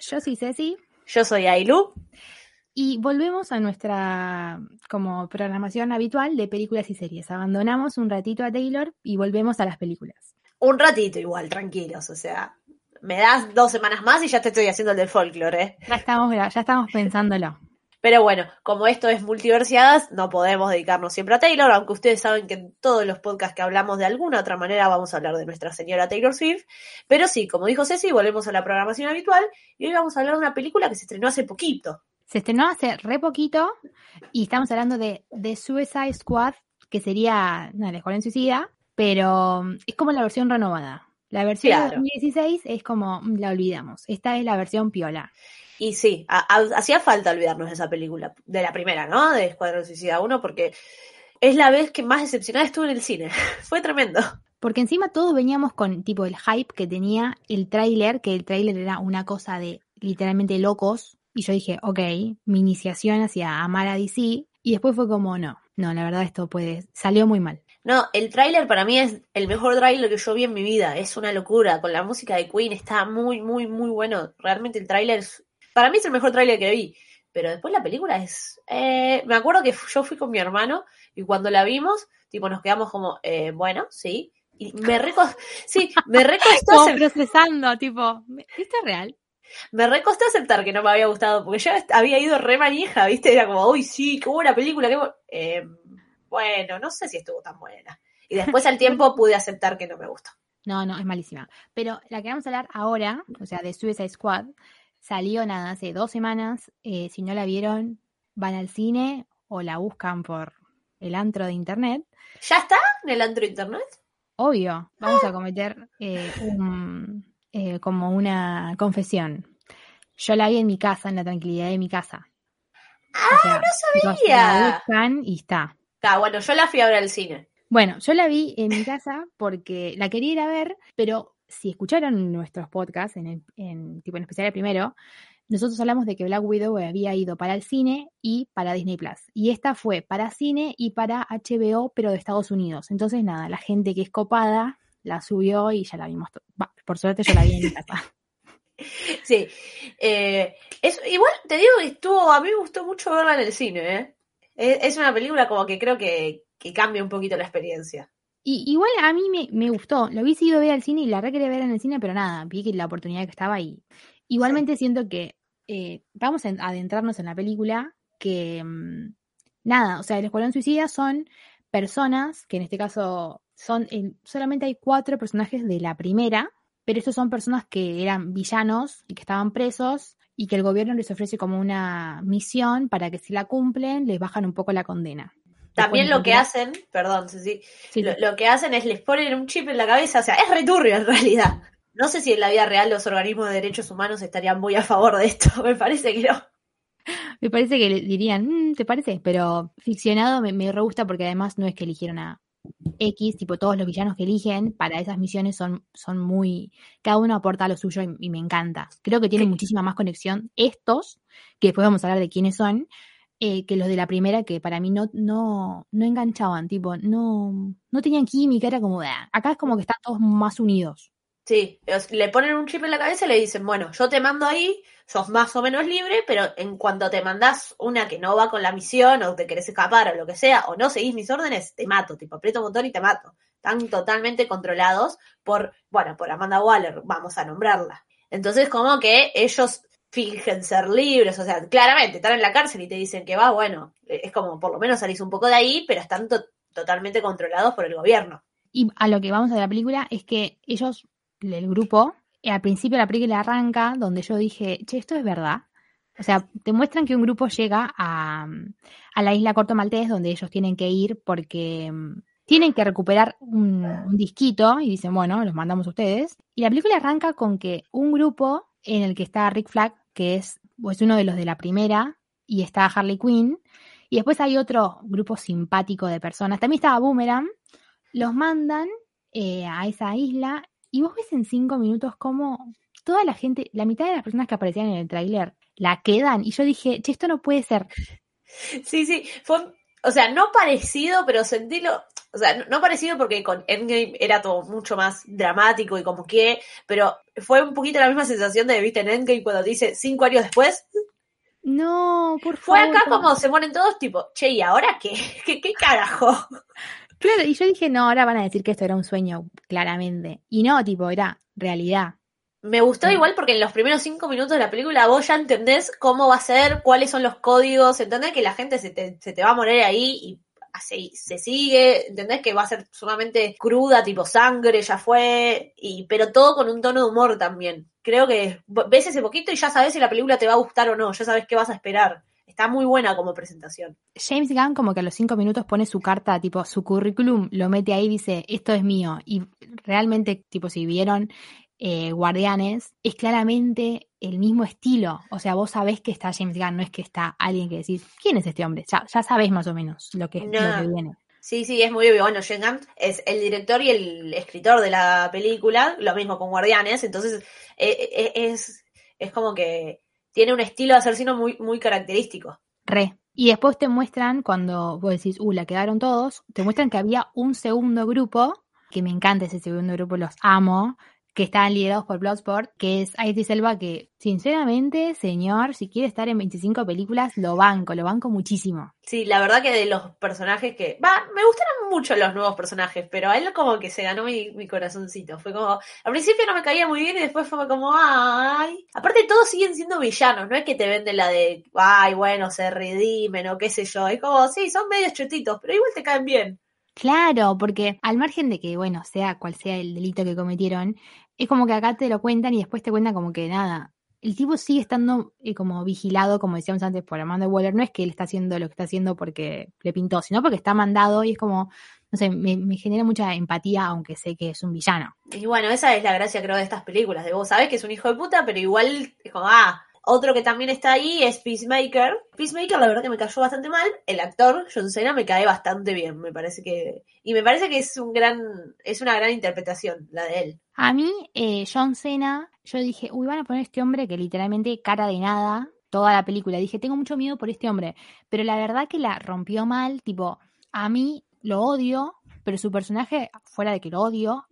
Yo soy Ceci Yo soy Ailu. y volvemos a nuestra como programación habitual de películas y series. Abandonamos un ratito a Taylor y volvemos a las películas. Un ratito igual, tranquilos. O sea, me das dos semanas más y ya te estoy haciendo el del folclore. ¿eh? Ya estamos, ya estamos pensándolo. Pero bueno, como esto es multiversiadas, no podemos dedicarnos siempre a Taylor, aunque ustedes saben que en todos los podcasts que hablamos de alguna otra manera vamos a hablar de nuestra señora Taylor Swift. Pero sí, como dijo Ceci, volvemos a la programación habitual y hoy vamos a hablar de una película que se estrenó hace poquito. Se estrenó hace re poquito y estamos hablando de The Suicide Squad, que sería no, el Escuadrón Suicida, pero mm, es como la versión renovada. La versión de Claro. 2016 es como mm, la olvidamos. Esta es la versión piola. Y sí, hacía falta olvidarnos de esa película, de la primera, ¿no? De Escuadrón Suicida 1, porque es la vez que más decepcionada estuve en el cine. Fue tremendo. Porque encima todos veníamos con tipo el hype que tenía el tráiler, que el tráiler era una cosa de literalmente locos. Y yo dije, ok, mi iniciación hacia amar a DC. Y después fue como, no, no, la verdad esto puede, salió muy mal. No, el tráiler para mí es el mejor tráiler que yo vi en mi vida. Es una locura. Con la música de Queen está muy, muy, muy bueno. Realmente el tráiler es... Para mí es el mejor tráiler que vi. Pero después la película es... eh, me acuerdo que yo fui con mi hermano y cuando la vimos, tipo, nos quedamos como, eh, bueno, sí. Y me reco... Sí, me recostó procesando, tipo, ¿esto es real? me recostó aceptar que no me había gustado, porque yo había ido re manija, ¿viste? Era como, uy, sí, qué buena película, qué bu-". Eh, bueno, no sé si estuvo tan buena. Y después al tiempo pude aceptar que no me gustó. No, no, es malísima. Pero la que vamos a hablar ahora, o sea, de Suicide Squad, salió nada, hace dos semanas. Eh, si no la vieron, van al cine o la buscan por el antro de internet. ¿Ya está en el antro internet? Obvio, vamos a cometer eh, un, eh, como una confesión. Yo la vi en mi casa, en la tranquilidad de mi casa. ¡Ah, no sabía! La buscan y está. Ah, bueno, yo la fui a ver al cine. Bueno, yo la vi en mi casa porque la quería ir a ver, pero si escucharon nuestros podcasts, en, el- en, tipo en especial el primero, nosotros hablamos de que Black Widow había ido para el cine y para Disney Plus. Y esta fue para cine y para HBO, pero de Estados Unidos. Entonces, nada, la gente que es copada la subió y ya la vimos. Va, por suerte yo la vi en mi casa. Sí. Eh, igual te digo estuvo, a mí me gustó mucho verla en el cine, ¿eh? Es, una película como que creo que cambia un poquito la experiencia. Y igual a mí me, me gustó. Lo hubiese ido a ver al cine y la re quería ver en el cine, pero nada, vi que la oportunidad que estaba ahí. Igualmente siento que eh, vamos a adentrarnos en la película que mm, nada, o sea, el Escuadrón Suicida son personas, que en este caso son, el- solamente hay cuatro personajes de la primera, pero estos son personas que eran villanos y que estaban presos y que el gobierno les ofrece como una misión para que si la cumplen les bajan un poco la condena. También lo que hacen, perdón, Ceci, Sí, lo, lo que hacen es les ponen un chip en la cabeza, o sea, es returbio en realidad. No sé si en la vida real los organismos de derechos humanos estarían muy a favor de esto, me parece que no. Me parece que dirían, "Mm, ¿te parece? Pero ficcionado me, me re gusta porque además no es que eligieron a X, tipo todos los villanos que eligen para esas misiones son, son muy, cada uno aporta lo suyo y, y me encanta. Creo que tienen Sí. muchísima más conexión estos, que después vamos a hablar de quiénes son, eh, que los de la primera que para mí no, no, no enganchaban, tipo, no, no tenían química, era como, "Ah". acá es como que están todos más unidos. Sí, le ponen un chip en la cabeza y le dicen, bueno, yo te mando ahí, sos más o menos libre, pero en cuanto te mandás una que no va con la misión o te querés escapar o lo que sea, o no seguís mis órdenes, te mato, tipo, aprieto un botón y te mato. Están totalmente controlados por, bueno, por Amanda Waller, vamos a nombrarla. Entonces, como que ellos fingen ser libres, o sea, claramente están en la cárcel y te dicen que va, bueno, es como por lo menos salís un poco de ahí, pero están to- totalmente controlados por el gobierno. Y a lo que vamos a la película es que ellos, el grupo, eh, al principio la película arranca donde yo dije, che, esto es verdad. O sea, te muestran que un grupo llega a, la isla Corto Maltés donde ellos tienen que ir porque mm, tienen que recuperar un, disquito y dicen, bueno, los mandamos ustedes. Y la película arranca con que un grupo en el que está Rick Flag, que es pues, uno de los de la primera, y está Harley Quinn, y después hay otro grupo simpático de personas. También estaba Boomerang, los mandan eh, a esa isla y vos ves en cinco minutos cómo toda la gente, la mitad de las personas que aparecían en el tráiler la quedan y yo dije, che, esto no puede ser. Sí, sí, fue, o sea, no parecido, pero sentirlo, o sea, no, no parecido porque con Endgame era todo mucho más dramático y como que, pero fue un poquito la misma sensación de, viste, en Endgame cuando dice cinco años después, No, por fue favor. acá como se ponen todos tipo, che, ¿y ahora qué? ¿Qué, qué carajo? Claro, y yo dije, no, ahora van a decir que esto era un sueño, claramente. Y no, tipo, era realidad. Me gustó Mm. igual porque en los primeros cinco minutos de la película vos ya entendés cómo va a ser, cuáles son los códigos, entendés que la gente se te, se te va a morir ahí y se sigue, entendés que va a ser sumamente cruda, tipo sangre, ya fue, y pero todo con un tono de humor también. Creo que ves ese poquito y ya sabes si la película te va a gustar o no, ya sabes qué vas a esperar. Está muy buena como presentación. James Gunn como que a los cinco minutos pone su carta, tipo su currículum, lo mete ahí y dice, esto es mío. Y realmente, tipo, si vieron eh, Guardianes, es claramente el mismo estilo. O sea, vos sabés que está James Gunn, no es que está alguien que decís, ¿quién es este hombre? Ya, ya sabés más o menos lo que, No. lo que viene. Sí, sí, es muy obvio. Bueno, Jane Gant es el director y el escritor de la película, lo mismo con Guardianes, entonces eh, eh, es, es como que tiene un estilo de asesino muy, muy característico. Re. Y después te muestran, cuando vos decís, uh, la quedaron todos, te muestran que había un segundo grupo, que me encanta ese segundo grupo, los amo, que estaban liderados por Bloodsport, que es Idris Elba, que sinceramente, señor, si quiere estar en 25 películas, lo banco, lo banco muchísimo. Sí, la verdad que de los personajes que... Va, me gustaron mucho los nuevos personajes, pero a él como que se ganó mi, mi corazoncito. Fue como... Al principio no me caía muy bien y después fue como... Ay. Aparte todos siguen siendo villanos, no es que te venden la de... Ay, bueno, se redimen o qué sé yo. Es como, sí, son medios chetitos, pero igual te caen bien. Claro, porque al margen de que, bueno, sea cual sea el delito que cometieron, es como que acá te lo cuentan y después te cuentan como que nada. El tipo sigue estando eh, como vigilado, como decíamos antes, por Amanda Waller. No es que él está haciendo lo que está haciendo porque le pintó, sino porque está mandado y es como, no sé, me, genera mucha empatía, aunque sé que es un villano. Y bueno, esa es la gracia creo de estas películas, de vos sabés que es un hijo de puta, pero igual como, ah, otro que también está ahí es Peacemaker. Peacemaker la verdad que me cayó bastante mal, el actor John Cena me cae bastante bien, me parece que y me parece que es un gran es una gran interpretación la de él. A mí, eh, John Cena, yo dije, uy, van a poner este hombre que literalmente cara de nada toda la película. Dije, tengo mucho miedo por este hombre. Pero la verdad que la rompió mal, tipo, a mí lo odio, pero su personaje, fuera de que lo odio,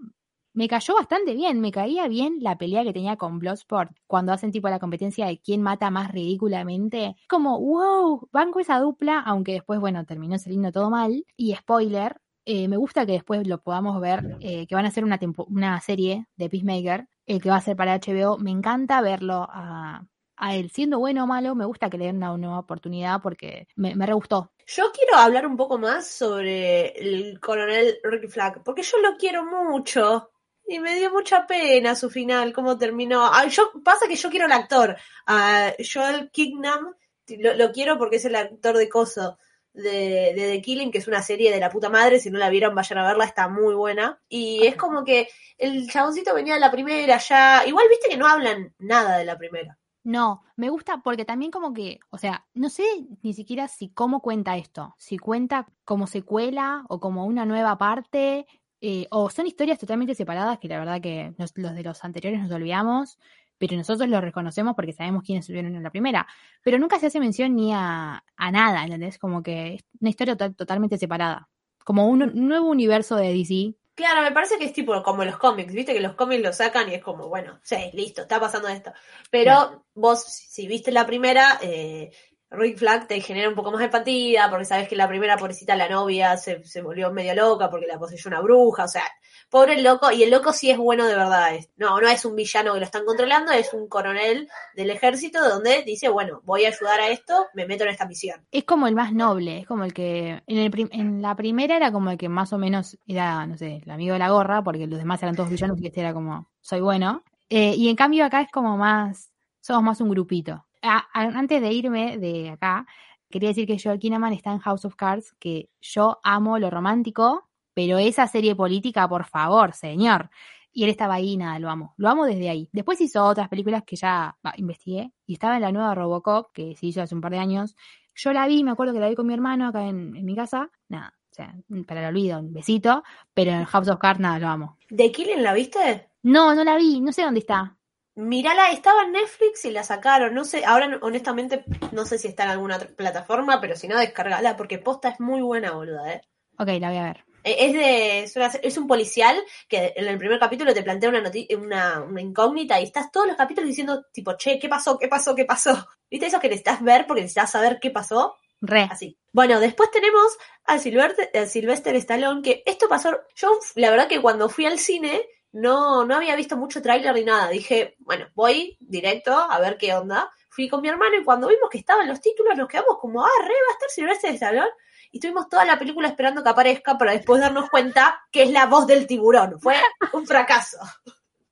me cayó bastante bien. Me caía bien la pelea que tenía con Bloodsport cuando hacen tipo la competencia de quién mata más ridículamente. Como, wow, banco esa dupla, aunque después, bueno, terminó saliendo todo mal. Y spoiler, eh, me gusta que después lo podamos ver, eh, que van a hacer una, serie de Peacemaker, eh, que va a ser para HBO. Me encanta verlo a, él, siendo bueno o malo, me gusta que le den una nueva oportunidad porque me, me re gustó. Yo quiero hablar un poco más sobre el coronel Ricky Flag, porque yo lo quiero mucho. Y me dio mucha pena su final, cómo terminó. Ay, yo, pasa que yo quiero al actor. A Joel Kingham, lo, lo quiero porque es el actor de Coso, de, de The Killing, que es una serie de la puta madre. Si no la vieron, vayan a verla, está muy buena. Y es como que el chaboncito venía de la primera ya. Igual viste que no hablan nada de la primera. No, me gusta porque también como que, o sea, no sé ni siquiera si cómo cuenta esto, si cuenta como secuela o como una nueva parte, eh, o son historias totalmente separadas que la verdad que nos- los de los anteriores nos olvidamos, pero nosotros los reconocemos porque sabemos quiénes estuvieron en la primera, pero nunca se hace mención ni a, a nada, ¿entendés? Como que es una historia to- totalmente separada, como un, un nuevo universo de DC. Claro, me parece que es tipo como los cómics, viste que los cómics lo sacan y es como, bueno, sí, listo, está pasando esto. Pero vos, si viste la primera, eh, Rick Flag te genera un poco más de empatía, porque sabes que la primera pobrecita, la novia, se, se volvió medio loca porque la poseyó una bruja, o sea, pobre loco, y el loco sí es bueno de verdad. es- No, no es un villano que lo están controlando, es un coronel del ejército donde dice, bueno, voy a ayudar a esto, me meto en esta misión. Es como el más noble, es como el que en, el en la primera era como el que más o menos era, no sé, el amigo de la gorra, porque los demás eran todos villanos y este era como, soy bueno. Eh, y en cambio acá es como más, somos más un grupito. A- a- antes de irme de acá, quería decir que Joel Kinnaman está en House of Cards, que yo amo lo romántico, pero esa serie política, por favor, señor. Y él estaba ahí, nada, lo amo. Lo amo desde ahí. Después hizo otras películas que ya bah, investigué. Y estaba en la nueva Robocop, que se hizo hace un par de años. Yo la vi, me acuerdo que la vi con mi hermano acá en, en mi casa. Nada, o sea, para el olvido, un besito. Pero en House of Cards, nada, lo amo. ¿The Killing la viste? No, no la vi, no sé dónde está. Mirala, estaba en Netflix y la sacaron. No sé, ahora honestamente no sé si está en alguna otra plataforma, pero si no, descargala porque posta es muy buena, boluda, ¿eh? Ok, la voy a ver. Eh, Es de es, una- es un policial que en el primer capítulo te plantea una, una, una incógnita y estás todos los capítulos diciendo tipo, che, ¿qué pasó? ¿Qué pasó? ¿Qué pasó? ¿Viste eso que necesitas ver porque necesitas saber qué pasó? Re. Así. Bueno, después tenemos a Sylvester, a Sylvester Stallone, que esto pasó, yo la verdad que cuando fui al cine no, no había visto mucho tráiler ni nada. Dije, bueno, voy directo a ver qué onda. Fui con mi hermano y cuando vimos que estaban los títulos nos quedamos como, ah, re, va a estar Sylvester Stallone. Y estuvimos toda la película esperando que aparezca para después darnos cuenta que es la voz del tiburón. Fue un fracaso.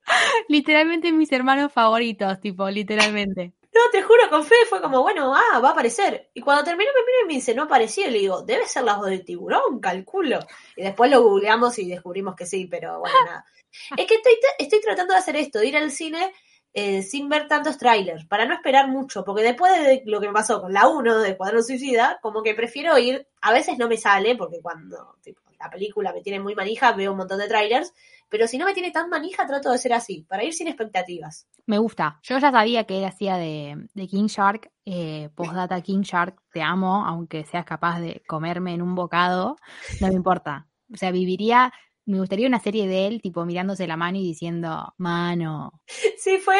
Literalmente mis hermanos favoritos, tipo, literalmente. No, te juro, con fe fue como, bueno, ah, va a aparecer. Y cuando terminó me miro y me dice, no aparecía. Y le digo, debe ser la voz del tiburón, calculo. Y después lo googleamos y descubrimos que sí, pero bueno, nada. Es que estoy, estoy tratando de hacer esto, de ir al cine eh, sin ver tantos trailers, para no esperar mucho, porque después de lo que me pasó con la 1 de Cuadrón Suicida, como que prefiero ir, a veces no me sale, porque cuando tipo, la película me tiene muy manija, veo un montón de trailers, pero si no me tiene tan manija, trato de ser así, para ir sin expectativas. Me gusta. Yo ya sabía que él hacía de, de King Shark. Eh, postdata King Shark, te amo, aunque seas capaz de comerme en un bocado, no me importa. O sea, viviría, me gustaría una serie de él, tipo mirándose la mano y diciendo, mano. Sí, fue,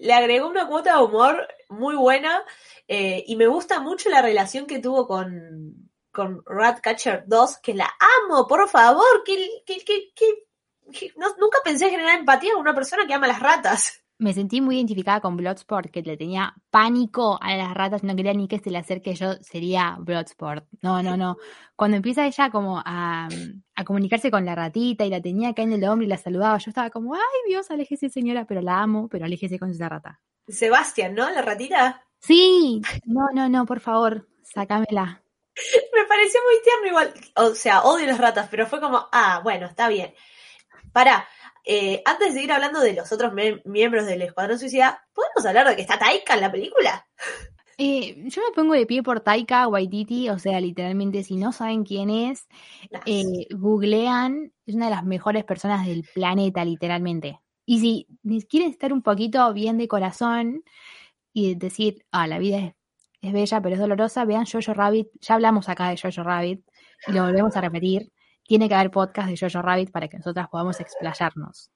le- agregó una cuota de humor muy buena eh, y me gusta mucho la relación que tuvo con, con Ratcatcher 2, que la amo, por favor, que, que, que- que no- nunca pensé generar empatía con una persona que ama las ratas. Me sentí muy identificada con Bloodsport, que le tenía pánico a las ratas, no quería ni que se le acerque yo, sería Bloodsport. No, no, no. Cuando empieza ella como a, a comunicarse con la ratita y la tenía acá en el hombro y la saludaba, yo estaba como, ay Dios, aléjese señora, pero la amo, pero aléjese con esa rata. Sebastián, ¿no? La ratita. Sí, no, no, no, por favor, sácamela. Me pareció muy tierno igual. O sea, odio las ratas, pero fue como, ah, bueno, está bien. Para, antes de seguir hablando de los otros miembros del Escuadrón Suicida, ¿podemos hablar de que está Taika en la película? Eh, yo me pongo de pie por Taika Waititi, o sea, literalmente, si no saben quién es, eh, googlean, es una de las mejores personas del planeta, literalmente. Y si quieren estar un poquito bien de corazón y decir, ah, la vida es, es bella pero es dolorosa, vean Jojo Rabbit, ya hablamos acá de Jojo Rabbit y lo volvemos a repetir. Tiene que haber podcast de Jojo Rabbit para que nosotras podamos explayarnos.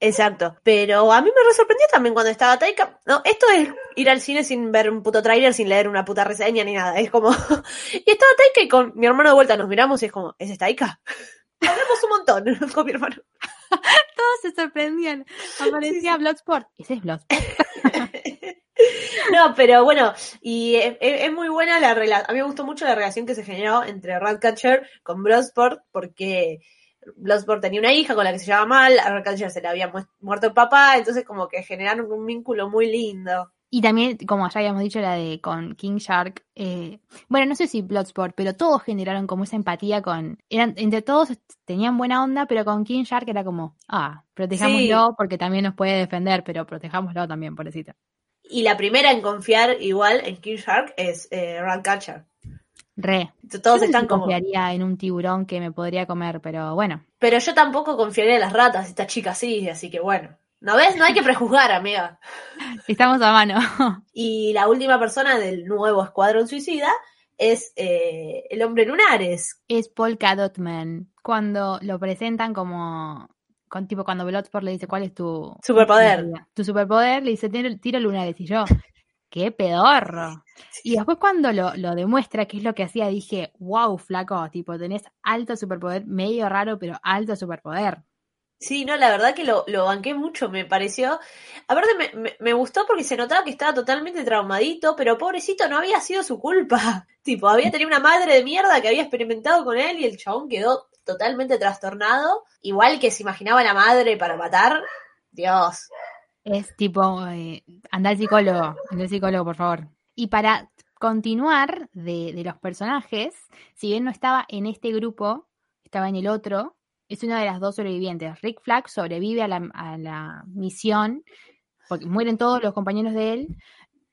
Exacto. Pero a mí me re sorprendió también cuando estaba Taika. No, esto es ir al cine sin ver un puto tráiler, sin leer una puta reseña ni nada. Es como. y estaba Taika y con mi hermano de vuelta nos miramos y es como, ¿ese es Taika? Hablamos un montón con mi hermano. Todos se sorprendían. Aparecía Bloodsport. Ese es Bloodsport. No, pero bueno, y es, es- es muy buena la relación. A mí me gustó mucho la relación que se generó entre Ratcatcher con Bloodsport, porque Bloodsport tenía una hija con la que se llevaba mal, a Ratcatcher se le había mu- muerto el papá, entonces como que generaron un vínculo muy lindo. Y también, como ya habíamos dicho, la de con King Shark. eh, bueno, no sé si Bloodsport, pero todos generaron como esa empatía con. Eran, entre todos tenían buena onda, pero con King Shark era como, ah, protejámoslo porque también nos puede defender, pero protejámoslo también, pobrecita. Y la primera en confiar igual en King Shark es eh, Ratcatcher. Re. Todos Yo no están si como. confiaría en un tiburón que me podría comer, pero bueno. Pero yo tampoco confiaría en las ratas, esta chica sí, así que bueno. ¿No ves? No hay que prejuzgar, amiga. Estamos a mano. Y la última persona del nuevo Escuadrón Suicida es eh, el hombre lunares. es Polka Dot Man. Cuando lo presentan como. Con, tipo cuando Bloodsport le dice cuál es tu Superpoder. Tu superpoder, le dice tiro, lunares. Y yo, qué pedorro. Y después cuando lo, lo demuestra, que es lo que hacía, dije, wow, flaco, tipo, tenés alto superpoder, medio raro, pero alto superpoder. Sí, no, la verdad que lo, banqué mucho, me pareció. Aparte, me, me, me gustó porque se notaba que estaba totalmente traumadito, pero pobrecito, no había sido su culpa. Tipo, había tenido una madre de mierda que había experimentado con él y el chabón quedó totalmente trastornado. Igual que se imaginaba la madre para matar. Dios. Es tipo, eh, anda al psicólogo, anda al psicólogo, por favor. Y para continuar de, de los personajes, si bien no estaba en este grupo, estaba en el otro, es una de las dos sobrevivientes. Rick Flag sobrevive a la, a la misión, porque mueren todos los compañeros de él,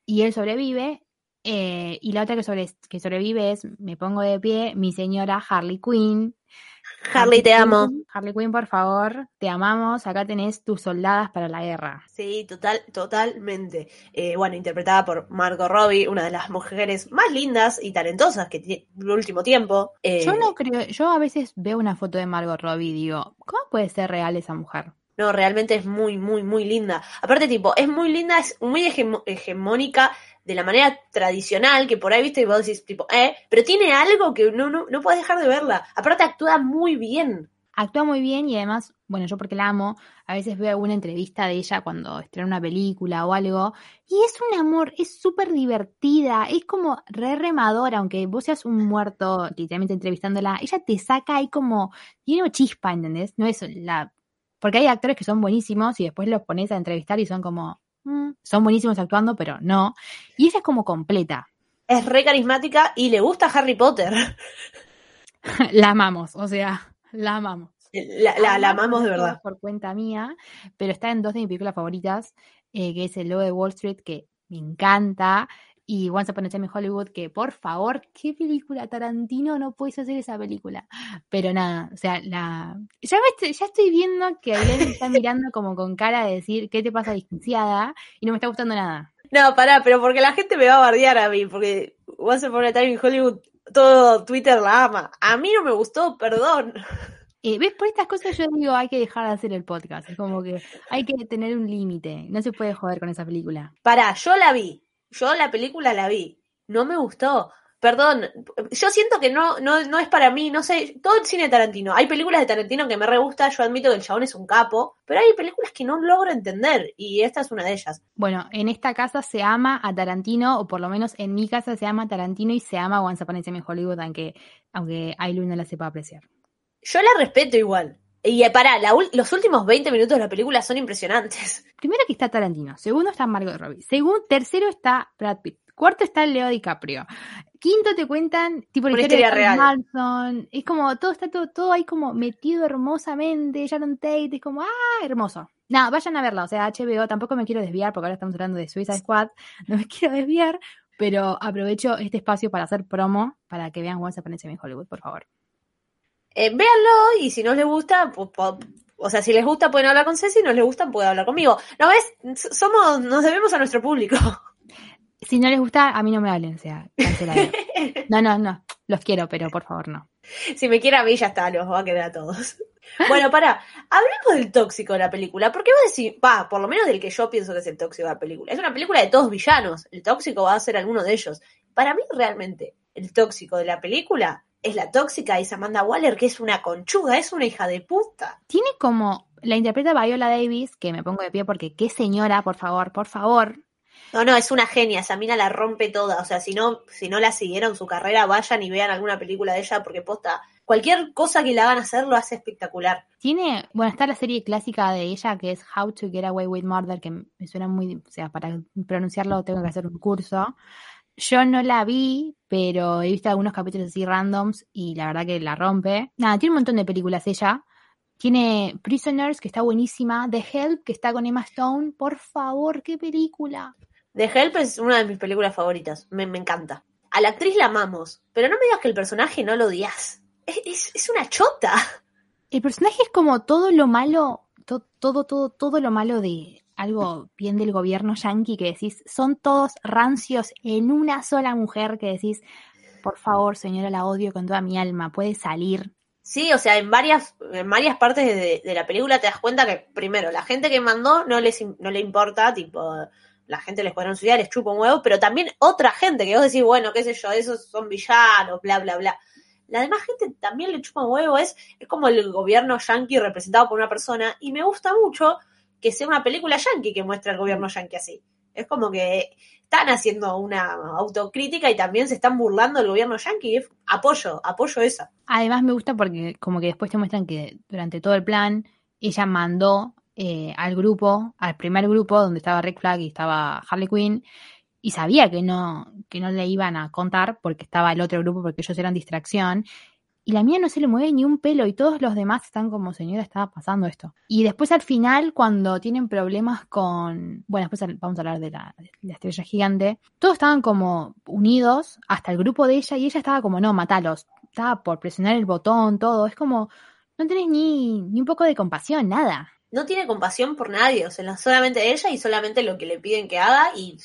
y él sobrevive. eh, y la otra que, sobre, que sobrevive es, me pongo de pie, mi señora Harley Quinn. Harley, te amo. Harley Quinn, por favor, te amamos. Acá tenés tus soldadas para la guerra. Sí, total, totalmente. Eh, bueno, interpretada por Margot Robbie, una de las mujeres más lindas y talentosas que tiene el último tiempo. Eh, Yo no creo, yo a veces veo una foto de Margot Robbie y digo, ¿cómo puede ser real esa mujer? No, realmente es muy, muy, muy linda. Aparte, tipo, es muy linda, es muy hegemónica de la manera tradicional, que por ahí, viste, y vos decís, tipo, eh, pero tiene algo que no, no, no puedes dejar de verla. Aparte, actúa muy bien. Actúa muy bien y además, bueno, yo porque la amo, a veces veo alguna entrevista de ella cuando estrena una película o algo, y es un amor, es súper divertida, es como re remadora, aunque vos seas un muerto, literalmente entrevistándola, ella te saca ahí como, tiene chispa, ¿entendés? No es la... Porque hay actores que son buenísimos y después los pones a entrevistar y son como, mm, son buenísimos actuando, pero no. Y ella es como completa. Es re carismática y le gusta Harry Potter. la amamos, o sea, la amamos. La, la, la amamos de verdad. Por cuenta mía, pero está en dos de mis películas favoritas, eh, que es El Lobo de Wall Street, que me encanta, y Once Upon a Time in Hollywood, que por favor, qué película, Tarantino, no puedes hacer esa película. Pero nada, o sea, la ya, me estoy, ya estoy viendo que Ailén me está mirando como con cara de decir, ¿qué te pasa, licenciada? Y no me está gustando nada. No, pará, pero porque la gente me va a bardear a mí, porque Once Upon a Time in Hollywood, todo Twitter la ama. A mí no me gustó, perdón. Eh, ¿Ves? Por estas cosas yo digo, hay que dejar de hacer el podcast. Es como que hay que tener un límite. No se puede joder con esa película. Pará, yo la vi. Yo la película la vi. No me gustó. Perdón, yo siento que no, no, no es para mí, no sé, todo el cine de Tarantino. Hay películas de Tarantino que me re gusta, yo admito que el chabón es un capo, pero hay películas que no logro entender, y esta es una de ellas. Bueno, en esta casa se ama a Tarantino, o por lo menos en mi casa se ama a Tarantino y se ama Once Upon a Time in Hollywood, aunque, aunque Ailu no la sepa apreciar. Yo la respeto igual. Y eh, pará, la los últimos 20 minutos de la película son impresionantes. Primero que está Tarantino, segundo está Margot Robbie, segundo, tercero está Brad Pitt, cuarto está Leo DiCaprio, quinto te cuentan tipo la Una historia, historia de real. Manson, es como todo está todo, todo ahí como metido hermosamente, Sharon Tate, es como ah hermoso. Nada, vayan a verla, o sea, HBO, tampoco me quiero desviar porque ahora estamos hablando de Suicide Squad, no me quiero desviar, pero aprovecho este espacio para hacer promo para que vean Once Upon a Time in Hollywood, por favor. Eh, véanlo y si no les gusta, po- po- o sea, si les gusta pueden hablar con Ceci, si no les gusta pueden hablar conmigo. ¿No ves? Somos, nos debemos a nuestro público. Si no les gusta, a mí no me hablen, o sea, cancelado. No, no, no, los quiero, pero por favor no. si me quiere a mí ya está, los va a quedar a todos. Bueno, para, hablemos del tóxico de la película. ¿Por qué vos decís, va, por lo menos del que yo pienso que es el tóxico de la película? Es una película de todos villanos. El tóxico va a ser alguno de ellos. Para mí, realmente, el tóxico de la película es la tóxica es Amanda Waller, que es una conchuda, es una hija de puta. Tiene como, la interpreta Viola Davis, que me pongo de pie porque qué señora, por favor, por favor. No, no, es una genia, esa mina la rompe toda. O sea, si no, si no la siguieron su carrera, vayan y vean alguna película de ella, porque posta, cualquier cosa que la hagan hacer lo hace espectacular. Tiene, bueno, está la serie clásica de ella que es How to Get Away with Murder, que me suena muy, o sea, para pronunciarlo tengo que hacer un curso. Yo no la vi, pero he visto algunos capítulos así randoms y la verdad que la rompe. Nada, tiene un montón de películas ella. Tiene Prisoners, que está buenísima. The Help, que está con Emma Stone. Por favor, qué película. The Help es una de mis películas favoritas, me, me encanta. A la actriz la amamos, pero no me digas que el personaje no lo odias. Es, es, es una chota. El personaje es como todo lo malo, to- todo, todo, todo lo malo de algo bien del gobierno yanqui que decís, son todos rancios en una sola mujer que decís, por favor, señora, la odio con toda mi alma, puede salir. Sí, o sea, en varias, en varias partes de, la película te das cuenta que, primero, la gente que mandó no, les, no le importa, tipo, la gente del Escuadrón Suicida les chupa un huevo, pero también otra gente que vos decís, bueno, qué sé yo, esos son villanos, bla, bla, bla. La demás gente también le chupa un huevo, es, es como el gobierno yanqui representado por una persona, y me gusta mucho que sea una película yanqui que muestra el gobierno yanqui así. Es como que están haciendo una autocrítica y también se están burlando del gobierno yanqui. Es- Apoyo, apoyo eso. Además me gusta porque como que después te muestran que durante todo el plan ella mandó eh, al grupo, al primer grupo donde estaba Rick Flag y estaba Harley Quinn, y sabía que no, que no le iban a contar porque estaba el otro grupo, porque ellos eran distracción. Y la mía no se le mueve ni un pelo y todos los demás están como, señora, estaba pasando esto. Y después al final, cuando tienen problemas con... Bueno, después vamos a hablar de la, de la estrella gigante. Todos estaban como unidos hasta el grupo de ella y ella estaba como, no, matalos. Estaba por presionar el botón, todo. Es como, no tenés ni, ni un poco de compasión, nada. No tiene compasión por nadie, o sea, solamente ella y solamente lo que le piden que haga. Y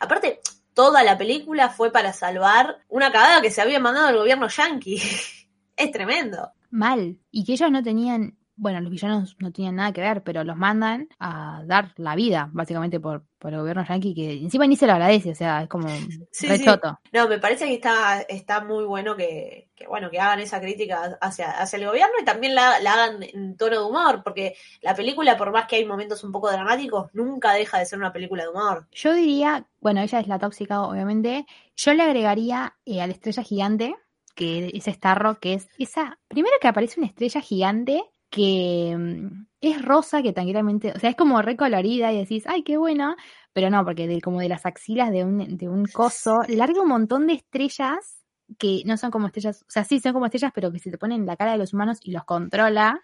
aparte, toda la película fue para salvar una cagada que se había mandado el gobierno yanqui. es tremendo. Mal. Y que ellos no tenían, bueno, los villanos no tenían nada que ver, pero los mandan a dar la vida, básicamente, por, por el gobierno yanqui, que encima ni se lo agradece, o sea, es como Sí, sí. No, me parece que está, está muy bueno que, que, bueno, que hagan esa crítica hacia, hacia el gobierno y también la, la hagan en tono de humor, porque la película, por más que hay momentos un poco dramáticos, nunca deja de ser una película de humor. Yo diría, bueno, ella es la tóxica, obviamente. Yo le agregaría eh, a la estrella gigante, que es Starro, que es esa. Primero que aparece una estrella gigante que mm, es rosa, que tranquilamente, o sea, es como recolorida y decís, ay, qué buena, pero no, porque de, como de las axilas de un, de un coso, larga un montón de estrellas que no son como estrellas, o sea, sí son como estrellas, pero que se te ponen en la cara de los humanos y los controla.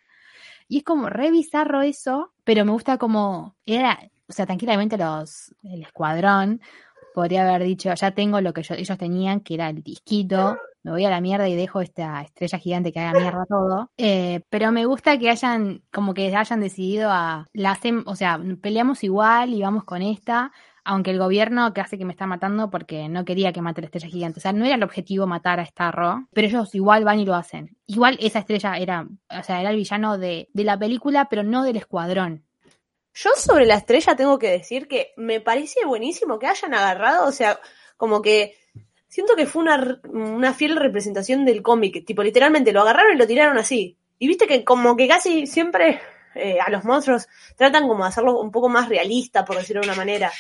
Y es como re bizarro eso, pero me gusta como era, o sea, tranquilamente los, el escuadrón podría haber dicho, ya tengo lo que yo- ellos tenían, que era el disquito, me voy a la mierda y dejo esta estrella gigante que haga mierda todo. Eh, pero me gusta que hayan, como que hayan decidido a, la hacen, o sea, peleamos igual y vamos con esta, aunque el gobierno que hace que me está matando porque no quería que mate la estrella gigante. O sea, no era el objetivo matar a Starro, pero ellos igual van y lo hacen. Igual esa estrella era, o sea, era el villano de, de la película, pero no del escuadrón. Yo sobre la estrella tengo que decir que me parece buenísimo que hayan agarrado, o sea, como que siento que fue una, una fiel representación del cómic, tipo literalmente lo agarraron y lo tiraron así. Y viste que como que casi siempre eh, a los monstruos tratan como de hacerlo un poco más realista, por decirlo de una manera.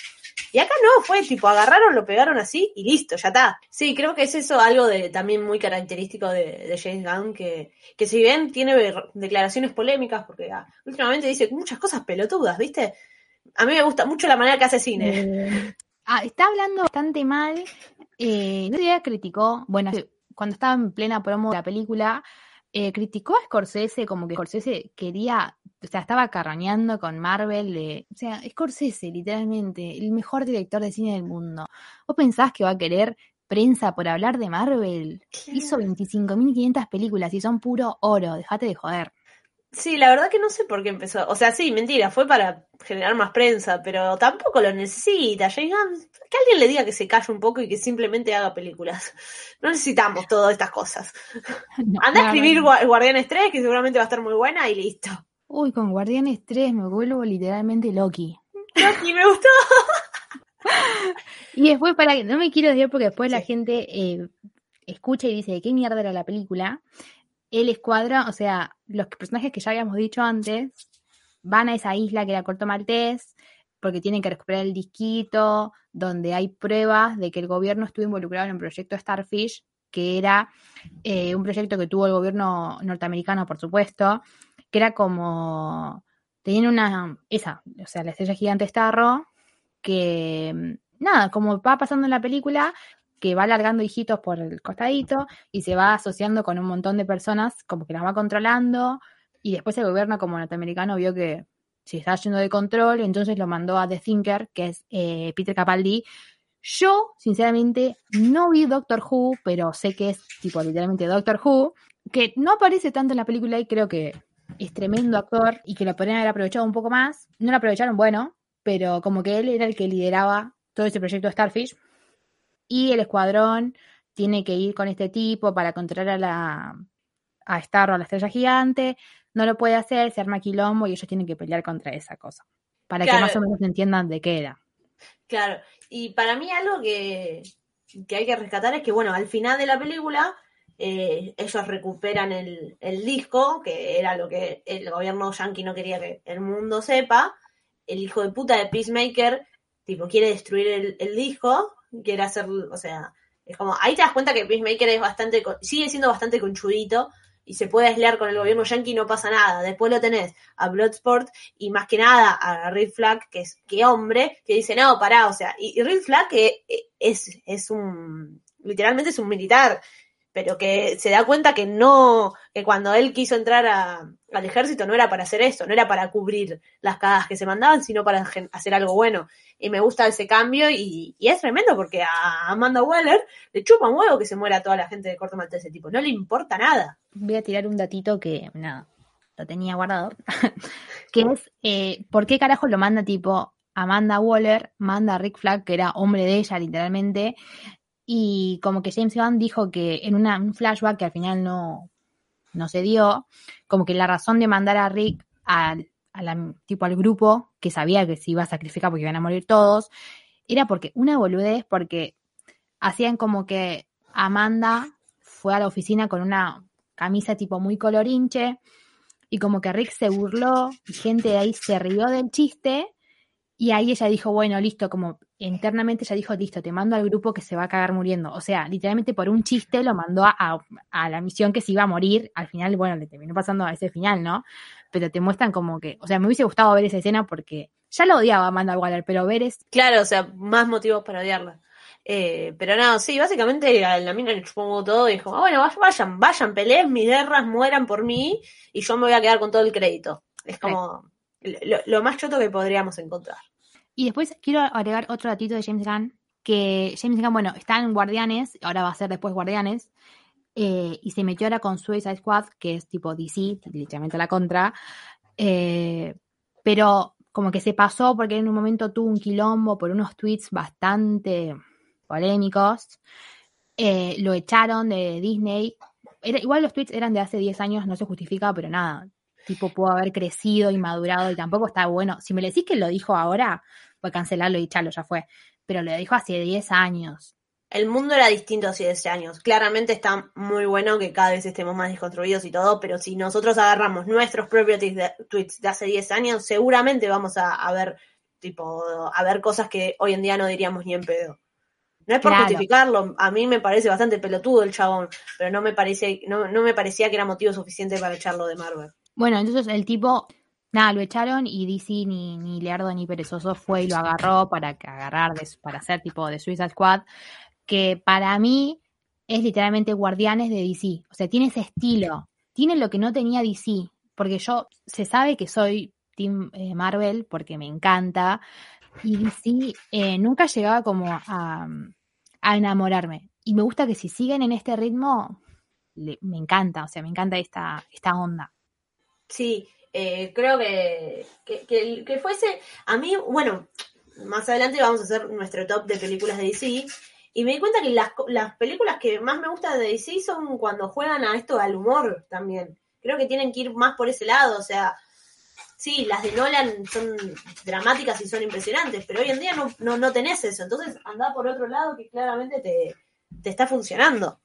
Y acá no, fue tipo, agarraron, lo pegaron así y listo, ya está. Sí, creo que es eso algo de también muy característico de, James Gunn, que, que si bien tiene declaraciones polémicas, porque ah, últimamente dice muchas cosas pelotudas, ¿viste? A mí me gusta mucho la manera que hace cine. Eh, ah, está hablando bastante mal. Eh, no día criticó, bueno, cuando estaba en plena promo de la película, eh, criticó a Scorsese como que Scorsese quería, o sea, estaba carroñando con Marvel, de, o sea, Scorsese, literalmente, el mejor director de cine del mundo. ¿Vos pensás que va a querer prensa por hablar de Marvel? Hizo 25.500 películas y son puro oro, dejate de joder. Sí, la verdad que no sé por qué empezó. O sea, sí, mentira, fue para generar más prensa, pero tampoco lo necesita. James Gunn, que alguien le diga que se calle un poco y que simplemente haga películas. No necesitamos todas estas cosas. No, Anda a escribir verdad. Gua- Guardianes 3, que seguramente va a estar muy buena, y listo. Uy, con Guardianes 3 me vuelvo literalmente Loki. Y me gustó. Y después, para que no me quiero decir porque después la gente eh, escucha y dice, ¿qué mierda era la película? El escuadrón, o sea, los personajes que ya habíamos dicho antes, van a esa isla que era Corto Maltés, porque tienen que recuperar el disquito, donde hay pruebas de que el gobierno estuvo involucrado en el proyecto Starfish, que era eh, un proyecto que tuvo el gobierno norteamericano, por supuesto, que era como, tenían una, esa, o sea, la estrella gigante Starro, que mm, nada, como va pasando en la película, que va alargando hijitos por el costadito y se va asociando con un montón de personas, como que las va controlando, y después el gobierno como norteamericano vio que se estaba yendo de control, entonces lo mandó a The Thinker, que es eh, Peter Capaldi. Yo, sinceramente, no vi Doctor Who, pero sé que es tipo literalmente Doctor Who, que no aparece tanto en la película y creo que es tremendo actor y que lo podrían haber aprovechado un poco más. No lo aprovecharon, bueno, pero como que él era el que lideraba todo ese proyecto de Starfish y el escuadrón tiene que ir con este tipo para controlar a la a Starro, a la estrella gigante, no lo puede hacer, se arma quilombo y ellos tienen que pelear contra esa cosa, para Claro. que más o menos entiendan de qué era. Claro, y para mí algo que, que hay que rescatar es que, bueno, al final de la película, eh, ellos recuperan el, el disco, que era lo que el gobierno yankee no quería que el mundo sepa. El hijo de puta de Peacemaker, tipo, quiere destruir el, el disco, quiere hacer, o sea, es como, ahí te das cuenta que Peacemaker es bastante, sigue siendo bastante conchudito y se puede aislar con el gobierno yankee y no pasa nada. Después lo tenés a Bloodsport y más que nada a Red Flag, que es que hombre, que dice, no, pará, o sea, y, y Red Flag que eh, es, es un, literalmente es un militar, pero que se da cuenta que no, que cuando él quiso entrar al ejército no era para hacer eso, no era para cubrir las cagadas que se mandaban, sino para hacer algo bueno. Y me gusta ese cambio y, y es tremendo porque a Amanda Waller le chupa un huevo que se muera toda la gente de Corto Maltese, tipo, no le importa nada. Voy a tirar un datito que, nada, lo tenía guardado, que es, eh, ¿por qué carajo lo manda tipo Amanda Waller, manda a Rick Flag, que era hombre de ella literalmente, y como que James Gunn dijo que en un flashback que al final no, no se dio, como que la razón de mandar a Rick al, tipo al grupo, que sabía que se iba a sacrificar porque iban a morir todos, era porque una boludez, porque hacían como que Amanda fue a la oficina con una camisa tipo muy colorinche y como que Rick se burló y gente de ahí se rió del chiste y ahí ella dijo, bueno, listo, como internamente ella dijo, listo, te mando al grupo que se va a cagar muriendo. O sea, literalmente por un chiste lo mandó a, a- a la misión que se iba a morir. Al final, bueno, le terminó pasando a ese final, ¿no? Pero te muestran como que, o sea, me hubiese gustado ver esa escena porque ya lo odiaba a Amanda Waller, pero ver es, Claro, o sea, más motivos para odiarla. Eh, pero no, sí, básicamente a la mina le chupó todo y dijo, "Ah, bueno, vayan, vayan, peleen mis guerras, mueran por mí y yo me voy a quedar con todo el crédito. Es como lo, lo más choto que podríamos encontrar. Y después quiero agregar otro datito de James Gunn, que James Gunn, bueno, está en Guardianes, ahora va a ser después Guardianes, eh, y se metió ahora con Suicide Squad, que es tipo DC, literalmente la contra, eh, pero como que se pasó porque en un momento tuvo un quilombo por unos tweets bastante polémicos, eh, lo echaron de Disney, Era, igual los tweets eran de hace 10 años, no se justifica, pero nada, tipo pudo haber crecido y madurado y tampoco está bueno. Si me le decís que lo dijo ahora, pues cancelarlo y echarlo, ya fue. Pero lo dijo hace 10 años. El mundo era distinto hace 10 años. Claramente está muy bueno que cada vez estemos más desconstruidos y todo, pero si nosotros agarramos nuestros propios tweets de, tweets de hace 10 años, seguramente vamos a, a ver tipo a ver cosas que hoy en día no diríamos ni en pedo. No es por Claro. justificarlo, a mí me parece bastante pelotudo el chabón, pero no me parece, no, no me parecía que era motivo suficiente para echarlo de Marvel. Bueno, entonces el tipo, nada, lo echaron y DC ni, ni Leardo ni Perezoso fue y lo agarró para que agarrar, para hacer tipo de Suicide Squad, que para mí es literalmente Guardianes de DC. O sea, tiene ese estilo, tiene lo que no tenía DC, porque yo, se sabe que soy Team eh, Marvel porque me encanta, y DC eh, nunca llegaba como a, a enamorarme. Y me gusta que si siguen en este ritmo, me encanta, o sea, me encanta esta, esta onda. Sí, eh, creo que, que, que, fuese, a mí, bueno, más adelante vamos a hacer nuestro top de películas de DC, y me di cuenta que las, las películas que más me gustan de DC son cuando juegan a esto al humor también. Creo que tienen que ir más por ese lado, o sea, sí, las de Nolan son dramáticas y son impresionantes, pero hoy en día no, no, no tenés eso, entonces anda por otro lado que claramente te, te está funcionando.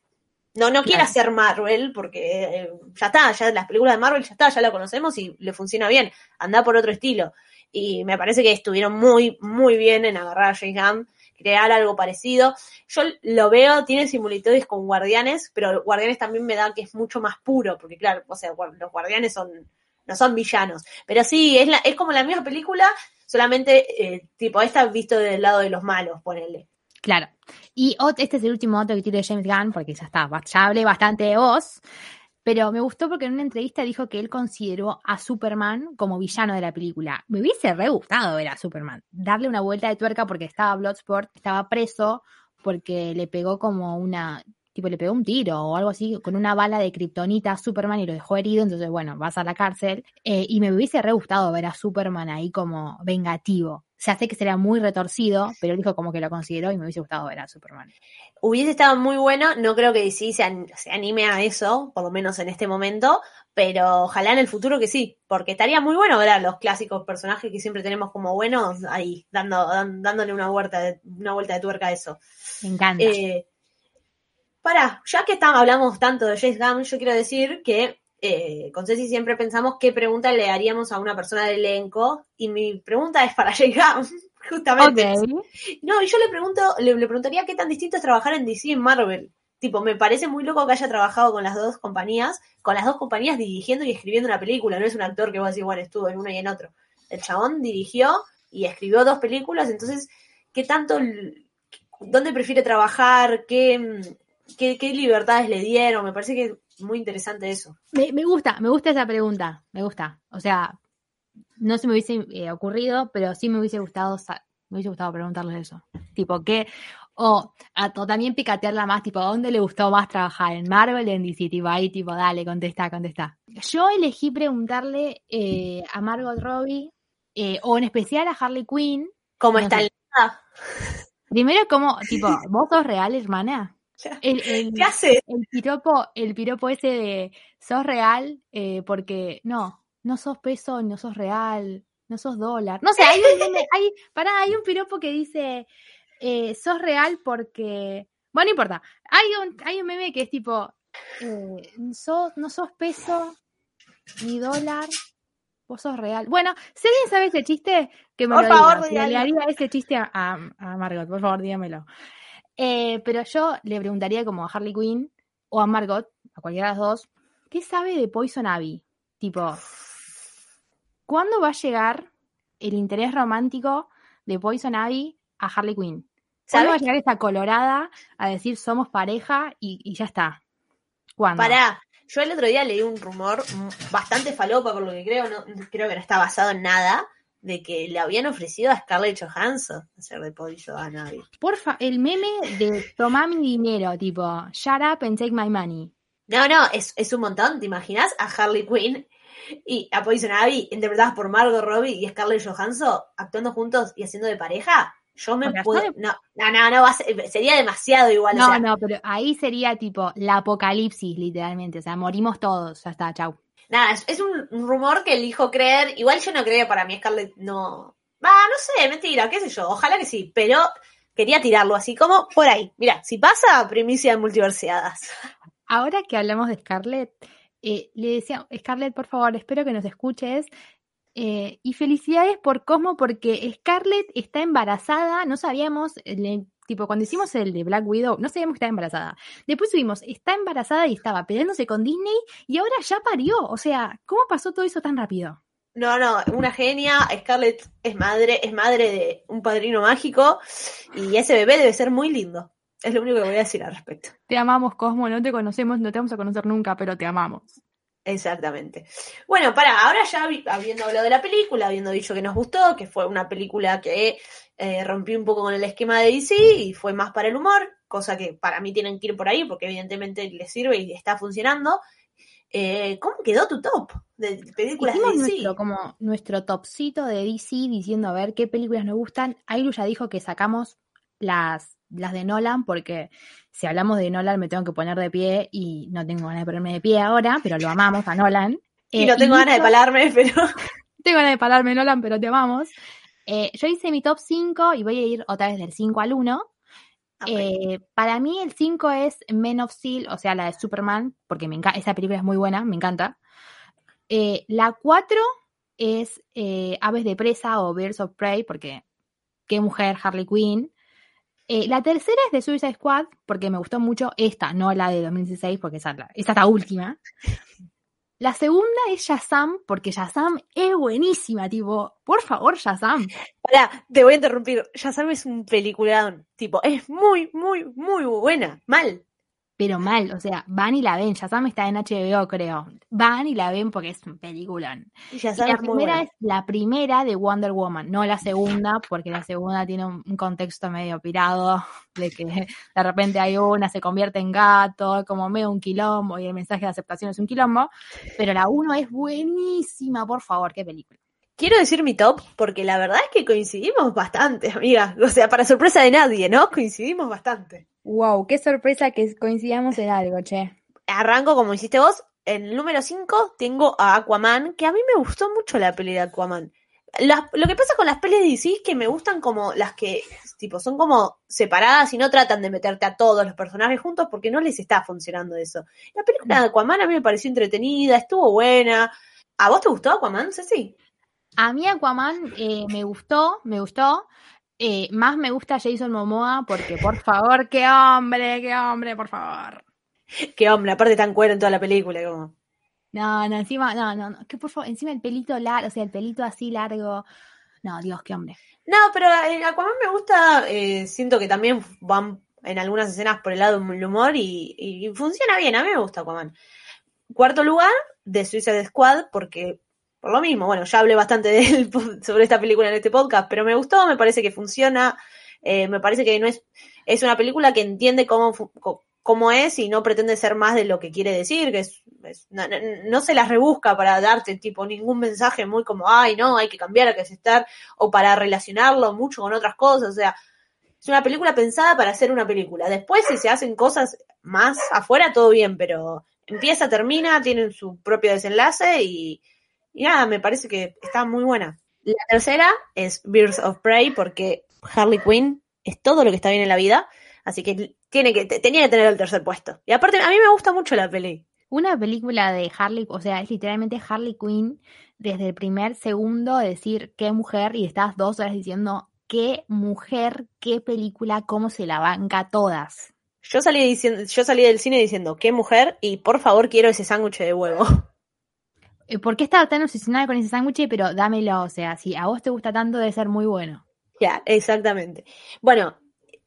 No, no quieras ser Marvel, porque eh, ya está, ya las películas de Marvel ya está, ya la conocemos y le funciona bien. Anda por otro estilo. Y me parece que estuvieron muy, muy bien en agarrar a James Gunn, crear algo parecido. Yo lo veo, tiene similitudes con Guardianes, pero Guardianes también me da que es mucho más puro, porque claro, o sea, los Guardianes son, no son villanos. Pero sí, es, la, es como la misma película, solamente eh, tipo esta visto del lado de los malos, ponele. Claro. Y este es el último dato que tiro James Gunn, porque ya está, ya hablé bastante de vos, pero me gustó porque en una entrevista dijo que él consideró a Superman como villano de la película. Me hubiese re gustado ver a Superman, darle una vuelta de tuerca porque estaba Bloodsport, estaba preso porque le pegó como una, tipo le pegó un tiro o algo así, con una bala de kriptonita a Superman y lo dejó herido, entonces bueno, vas a la cárcel. Eh, y me hubiese re gustado ver a Superman ahí como vengativo. Sea, sé que sería muy retorcido, pero él dijo como que lo consideró y me hubiese gustado ver a Superman. Hubiese estado muy bueno, no creo que DC se, an- se anime a eso, por lo menos en este momento, pero ojalá en el futuro que sí, porque estaría muy bueno ver a los clásicos personajes que siempre tenemos como buenos ahí, dando, dan- dándole una vuelta, de, una vuelta de tuerca a eso. Me encanta. Eh, para, ya que hablamos tanto de James Gunn, yo quiero decir que eh, con Ceci siempre pensamos qué pregunta le haríamos a una persona del elenco, y mi pregunta es para Gunn, justamente. No, y yo le pregunto, le, le preguntaría qué tan distinto es trabajar en DC y en Marvel. Tipo, me parece muy loco que haya trabajado con las dos compañías, con las dos compañías dirigiendo y escribiendo una película. No es un actor que va a decir, bueno, estuvo en una y en otro. El chabón dirigió y escribió dos películas, entonces, ¿qué tanto, dónde prefiere trabajar? ¿Qué, qué, qué libertades le dieron? Me parece que muy interesante eso. Me, me gusta, me gusta esa pregunta, me gusta. O sea, no se me hubiese eh, ocurrido, pero sí me hubiese gustado, me hubiese gustado preguntarles eso. Tipo, ¿qué? O, a- o también picatearla más, tipo, ¿a dónde le gustó más trabajar? ¿En Marvel o en DC? Tipo, ahí, tipo, dale, contesta, contesta. Yo elegí preguntarle eh, a Margot Robbie, eh, o en especial a Harley Quinn. ¿Cómo No está el... Primero, como, tipo, ¿vos sos real, hermana? El, el- ¿Qué hace? el piropo, el piropo ese de sos real, eh, porque no, no sos peso, no sos real, no sos dólar. No sé, hay un meme, hay, pará, hay un piropo que dice eh, sos real porque. Bueno, no importa. Hay un, hay un meme que es tipo eh, sos, no sos peso ni dólar. Vos sos real. Bueno, si alguien sabe ese chiste, que me Por lo favor, diga. Le haría ese chiste a, a, a Margot, por favor, dígamelo. Eh, pero yo le preguntaría como a Harley Quinn o a Margot, a cualquiera de las dos, ¿qué sabe de Poison Ivy? Tipo, ¿cuándo va a llegar el interés romántico de Poison Ivy a Harley Quinn? ¿Cuándo va a llegar esta colorada a decir somos pareja y, y ya está? ¿Cuándo? Pará, yo el otro día leí un rumor bastante falopa, por lo que creo, no, creo que no está basado en nada, de que le habían ofrecido a Scarlett Johansson hacer de Poison Ivy. Porfa, el meme de tomá mi dinero, tipo, shut up and take my money. No, no, es, es un montón, ¿te imaginas? A Harley Quinn y a Poison Ivy, interpretadas por Margot Robbie y Scarlett Johansson, actuando juntos y haciendo de pareja. Yo me puedo... No, no, no, no va a ser- sería demasiado igual. o No, sea, no, pero ahí sería tipo la apocalipsis, literalmente. O sea, morimos todos, ya está, chau. Nada, es, un rumor que elijo creer. Igual yo no creía para mí Scarlett no. Va, no sé, mentira, qué sé yo. Ojalá que sí, pero quería tirarlo así como por ahí. Mira, si pasa, primicia de multiverseadas. Ahora que hablamos de Scarlett, eh, le decía, Scarlett, por favor, espero que nos escuches. eh, y felicidades por Cosmo, porque Scarlett está embarazada. No sabíamos, tipo, cuando hicimos el de Black Widow, no sabíamos que estaba embarazada. Después subimos, está embarazada y estaba peleándose con Disney y ahora ya parió. O sea, ¿cómo pasó todo eso tan rápido? No, no, una genia. Scarlett es madre, es madre de un padrino mágico. Y ese bebé debe ser muy lindo. Es lo único que voy a decir al respecto. Te amamos, Cosmo, no te conocemos, no te vamos a conocer nunca, pero te amamos. Exactamente. Bueno, para, ahora ya habiendo hablado de la película, habiendo dicho que nos gustó, que fue una película que eh, rompió un poco con el esquema de DC y fue más para el humor, cosa que para mí tienen que ir por ahí porque evidentemente les sirve y está funcionando. Eh, ¿Cómo quedó tu top de películas Hicimos de DC? nuestro, como nuestro topcito de DC diciendo a ver qué películas nos gustan. Ailu ya dijo que sacamos las, las de Nolan porque si hablamos de Nolan me tengo que poner de pie y no tengo ganas de ponerme de pie ahora, pero lo amamos a Nolan. Y Eh, no tengo ganas de palarme, pero Tengo ganas de pararme, Nolan, pero te amamos. Eh, yo hice mi top 5 y voy a ir otra vez del 5 al 1. Ok. Eh, para mí el 5 es Men of Steel, o sea, la de Superman, porque me esa película es muy buena, me encanta. La 4 es Aves de Presa o Birds of Prey, porque qué mujer, Harley Quinn. Eh, la tercera es de Suicide Squad, porque me gustó mucho esta, no la de 2016, porque esa, es la- es última. La segunda es Shazam, porque Shazam es buenísima, tipo, por favor, Shazam. Pará, te voy a interrumpir. Ya sabes, un peliculón. Tipo, es muy, muy, muy buena. Mal. Pero mal, o sea, van y la ven. Shazam está en HBO, creo. Van y la ven porque es un peliculón. Y la primera es la primera de Wonder Woman, no la segunda, porque la segunda tiene un, un contexto medio pirado, de que de repente hay una, se convierte en gato, como medio un quilombo, y el mensaje de aceptación es un quilombo. Pero la uno es buenísima, por favor, qué película. quiero decir mi top porque la verdad es que coincidimos bastante, amiga. O sea, para sorpresa de nadie, ¿no? Coincidimos bastante. Wow, qué sorpresa que coincidamos en algo, che. Arranco como hiciste vos. En el número 5 tengo a Aquaman, que a mí me gustó mucho la peli de Aquaman. Lo que pasa con las pelis de DC es que me gustan como las que, tipo, son como separadas y no tratan de meterte a todos los personajes juntos porque no les está funcionando eso. La película de Aquaman a mí me pareció entretenida, estuvo buena. ¿A vos te gustó Aquaman, Ceci? A mí Aquaman eh, me gustó, me gustó. Eh, más me gusta Jason Momoa porque, por favor, qué hombre, qué hombre, por favor. Qué hombre, aparte tan cuero en toda la película, como... No, no, encima, no, no, no, que por favor, encima el pelito largo, o sea, el pelito así largo. No, Dios, qué hombre. No, pero en Aquaman me gusta, eh, siento que también van en algunas escenas por el lado del humor y, y funciona bien, a mí me gusta Aquaman. Cuarto lugar, de Suicide Squad, porque por lo mismo, bueno, ya hablé bastante de él sobre esta película en este podcast, pero me gustó, me parece que funciona, eh, me parece que no es, es una película que entiende cómo, cómo es y no pretende ser más de lo que quiere decir, que es, no, no- no se las rebusca para darte tipo ningún mensaje muy como, ay, no, hay que cambiar, hay que aceptar, o para relacionarlo mucho con otras cosas, o sea, es una película pensada para hacer una película. Después, si se hacen cosas más afuera, todo bien, pero empieza, termina, tienen su propio desenlace y, y nada, me parece que está muy buena. La tercera es Birds of Prey, porque Harley Quinn es todo lo que está bien en la vida, así que tiene que te- tenía que tener el tercer puesto. Y aparte, a mí me gusta mucho la peli. Una película de Harley, o sea, es literalmente Harley Quinn desde el primer segundo decir qué mujer y estás dos horas diciendo qué mujer, qué película, cómo se la banca a todas. Yo salí diciendo, yo salí del cine diciendo, qué mujer, y por favor quiero ese sándwich de huevo. Eh, ¿Por qué estaba tan obsesionada con ese sándwich? Pero dámelo, o sea, si a vos te gusta tanto, debe ser muy bueno. Ya, exactamente. Bueno,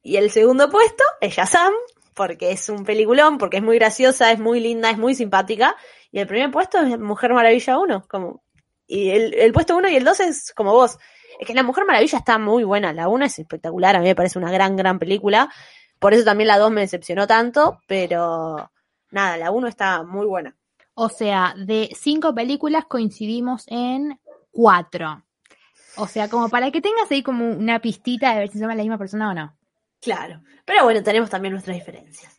y el segundo puesto es Shazam, porque es un peliculón, porque es muy graciosa, es muy linda, es muy simpática. Y el primer puesto es Mujer Maravilla 1, como, y el, el puesto 1 y el 2 es como vos. Es que la Mujer Maravilla está muy buena, la 1 es espectacular, a mí me parece una gran, gran película. Por eso también la 2 me decepcionó tanto, pero nada, la 1 está muy buena. O sea, de cinco películas coincidimos en cuatro. O sea, como para que tengas ahí como una pistita de ver si somos la misma persona o no. Claro. Pero bueno, tenemos también nuestras diferencias.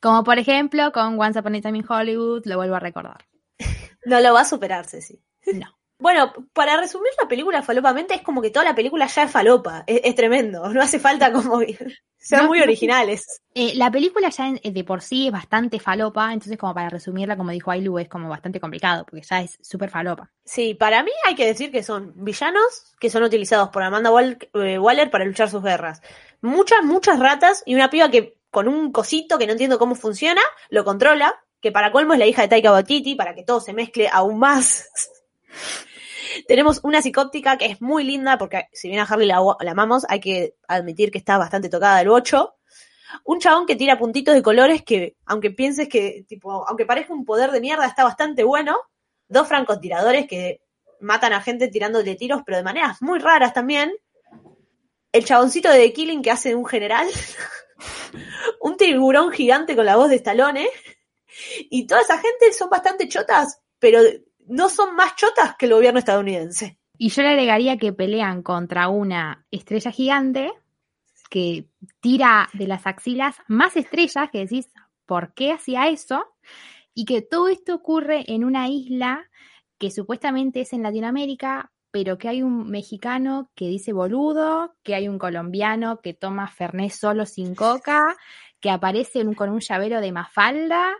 Como por ejemplo con Once Upon a Time in Hollywood, lo vuelvo a recordar. No lo va a superar, Ceci. No. Bueno, para resumir la película falopamente, es como que toda la película ya es falopa. Es, es tremendo. No hace falta como ser No, muy originales. Eh, la película ya de por sí es bastante falopa, entonces como para resumirla, como dijo Ailu, es como bastante complicado, porque ya es súper falopa. Sí, para mí hay que decir que son villanos que son utilizados por Amanda eh, Waller para luchar sus guerras. Muchas, muchas ratas y una piba que con un cosito que no entiendo cómo funciona, lo controla, que para colmo es la hija de Taika Waititi, para que todo se mezcle aún más. Tenemos una psicóptica que es muy linda, porque si bien a Harley la, amamos, hay que admitir que está bastante tocada del 8. Un chabón que tira puntitos de colores que, aunque pienses que, tipo, aunque parezca un poder de mierda, está bastante bueno. Dos francotiradores que matan a gente tirándole tiros, pero de maneras muy raras también. El chaboncito de The Killing que hace un general. un tiburón gigante con la voz de Stallone. Y toda esa gente son bastante chotas, pero no son más chotas que el gobierno estadounidense. Y yo le agregaría que pelean contra una estrella gigante que tira de las axilas más estrellas, que decís, ¿por qué hacía eso? Y que todo esto ocurre en una isla que supuestamente es en Latinoamérica, pero que hay un mexicano que dice boludo, que hay un colombiano que toma Fernet solo sin coca, que aparece con un llavero de mafalda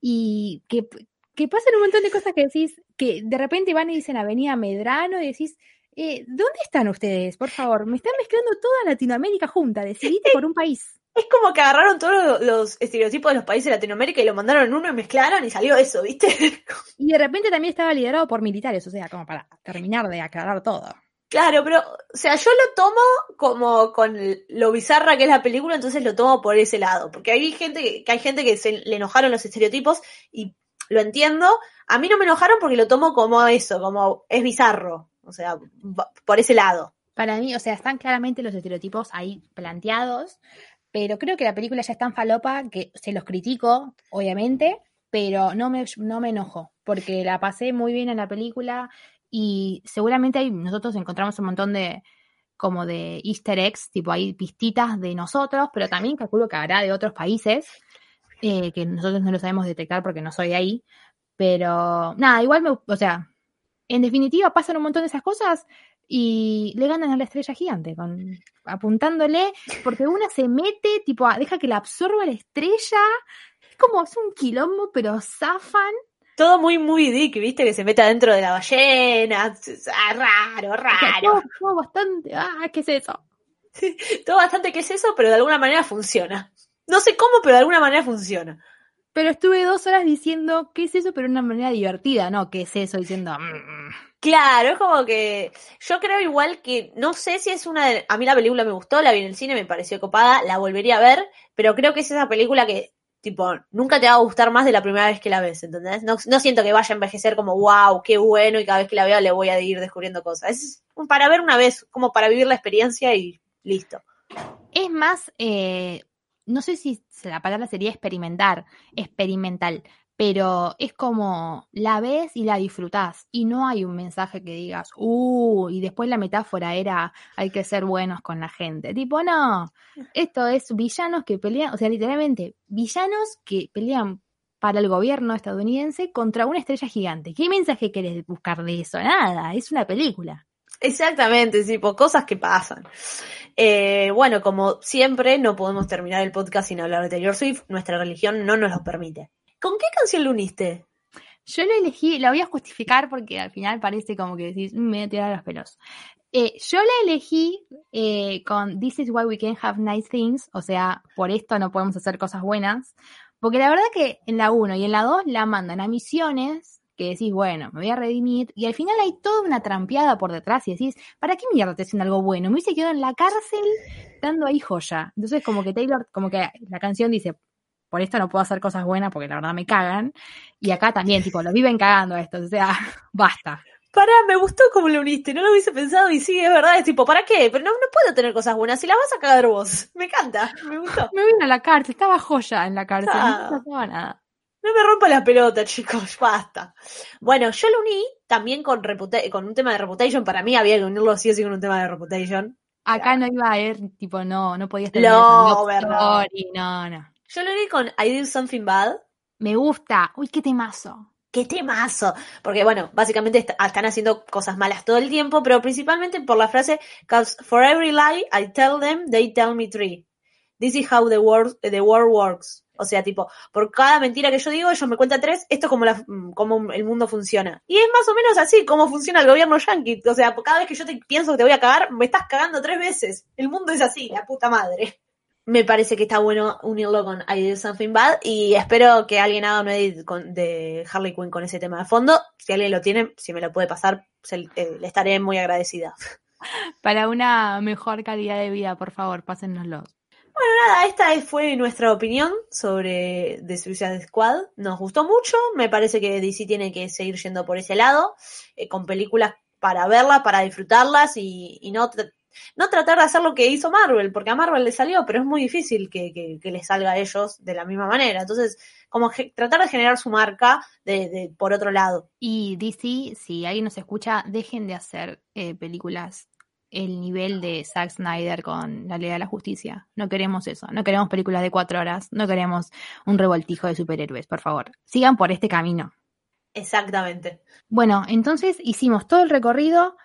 y que, que pasan un montón de cosas que decís, que de repente van y dicen Avenida Medrano y decís, eh, ¿dónde están ustedes? Por favor, me están mezclando toda Latinoamérica junta, decidite por un país. Es como que agarraron todos los, estereotipos de los países de Latinoamérica y lo mandaron en uno y mezclaron y salió eso, ¿viste? Y de repente también estaba liderado por militares, o sea, como para terminar de aclarar todo. Claro, pero, o sea, yo lo tomo como con lo bizarra que es la película, entonces lo tomo por ese lado. Porque hay gente que, que hay gente que se le enojaron los estereotipos y lo entiendo. A mí no me enojaron porque lo tomo como eso, como es bizarro. O sea, por ese lado. Para mí, o sea, están claramente los estereotipos ahí planteados, pero creo que la película ya es tan falopa que se los critico, obviamente, pero no me, no me enojo, porque la pasé muy bien en la película y seguramente nosotros encontramos un montón de como de easter eggs, tipo hay pistitas de nosotros, pero también calculo que habrá de otros países eh, que nosotros no lo sabemos detectar porque no soy de ahí. Pero nada, igual me, o sea, en definitiva pasan un montón de esas cosas y le ganan a la estrella gigante con apuntándole porque una se mete, tipo, deja que la absorba la estrella. Es como es un quilombo, pero zafan. Todo muy, muy Dick, ¿viste? Que se mete adentro de la ballena. Ah, raro, O sea, raro. todo, todo bastante. Ah, ¿qué es eso? Todo bastante que es eso, pero de alguna manera funciona. No sé cómo, pero de alguna manera funciona. Pero estuve dos horas diciendo qué es eso, pero de una manera divertida, ¿no? ¿Qué es eso? Diciendo. "Mm". Claro, es como que yo creo igual que no sé si es una de... A mí la película me gustó, la vi en el cine, me pareció copada, la volvería a ver, pero creo que es esa película que, tipo, nunca te va a gustar más de la primera vez que la ves, ¿entendés? No, no siento que vaya a envejecer como, wow, qué bueno, y cada vez que la veo le voy a ir descubriendo cosas. Es para ver una vez, como para vivir la experiencia y listo. Es más, eh, no sé si la palabra sería experimentar, experimental, pero es como la ves y la disfrutás y no hay un mensaje que digas, uh, y después la metáfora era hay que ser buenos con la gente. Tipo, no, esto es villanos que pelean, o sea, literalmente, villanos que pelean para el gobierno estadounidense contra una estrella gigante. ¿Qué mensaje querés buscar de eso? Nada, es una película. Exactamente, tipo, cosas que pasan. Eh, bueno, como siempre, no podemos terminar el podcast sin hablar de Taylor Swift. Nuestra religión no nos lo permite. ¿Con qué canción lo uniste? Yo la elegí, la voy a justificar porque al final parece como que decís, "Mm, me voy a tirar los pelos. Eh, yo la elegí eh, con This is why we can have nice things, o sea, por esto no podemos hacer cosas buenas, porque la verdad que en la 1 y en la 2 la mandan a misiones que decís, bueno, me voy a redimir, y al final hay toda una trampeada por detrás y decís, ¿para qué mierda te hacen algo bueno? Me hubiese quedado en la cárcel dando ahí joya. Entonces como que Taylor, como que la canción dice, por esto no puedo hacer cosas buenas porque la verdad me cagan. Y acá también, tipo, lo viven cagando a esto. O sea, basta. Pará, me gustó como lo uniste, no lo hubiese pensado y sí, es verdad, es tipo, ¿para qué? Pero no, no puedo tener cosas buenas, si las vas a cagar vos. Me encanta, me gustó. Me vine a la cárcel, estaba joya en la cárcel, Ah. no pasaba nada. No me rompa la pelota, chicos, basta. Bueno, yo lo uní también con, con un tema de Reputation, para mí había que unirlo sí o sí con un tema de Reputation. Acá no iba a ir, tipo, no, no podías No, verdad. no, no. Yo lo uní con I Did Something Bad. Me gusta. Uy, qué temazo. ¡Qué temazo! Porque, bueno, básicamente est- están haciendo cosas malas todo el tiempo, pero principalmente por la frase, Cause for every lie I tell them, they tell me three. This is how the world, the world works. O sea, tipo, por cada mentira que yo digo, ellos me cuentan tres, esto es como, la, como el mundo funciona. Y es más o menos así como funciona el gobierno yankee. O sea, cada vez que yo pienso que te voy a cagar, me estás cagando tres veces. El mundo es así, la puta madre. Me parece que está bueno unirlo con I Did Something Bad y espero que alguien haga un edit con- de Harley Quinn con ese tema de fondo. Si alguien lo tiene, si me lo puede pasar, eh, le estaré muy agradecida. Para una mejor calidad de vida, por favor, pásennoslo. Nada, esta es- fue nuestra opinión sobre The Suicide Squad. Nos gustó mucho, me parece que DC tiene que seguir yendo por ese lado, eh, con películas para verlas, para disfrutarlas y, y no, no tratar de hacer lo que hizo Marvel, porque a Marvel le salió, pero es muy difícil que, que, les salga a ellos de la misma manera. Entonces, como tratar de generar su marca de, de- por otro lado. Y DC, si alguien nos escucha, dejen de hacer eh, películas el nivel de Zack Snyder con la Liga de la Justicia. No queremos eso. No queremos películas de cuatro horas. No queremos un revoltijo de superhéroes, por favor. Sigan por este camino. Exactamente. Bueno, entonces hicimos todo el recorrido.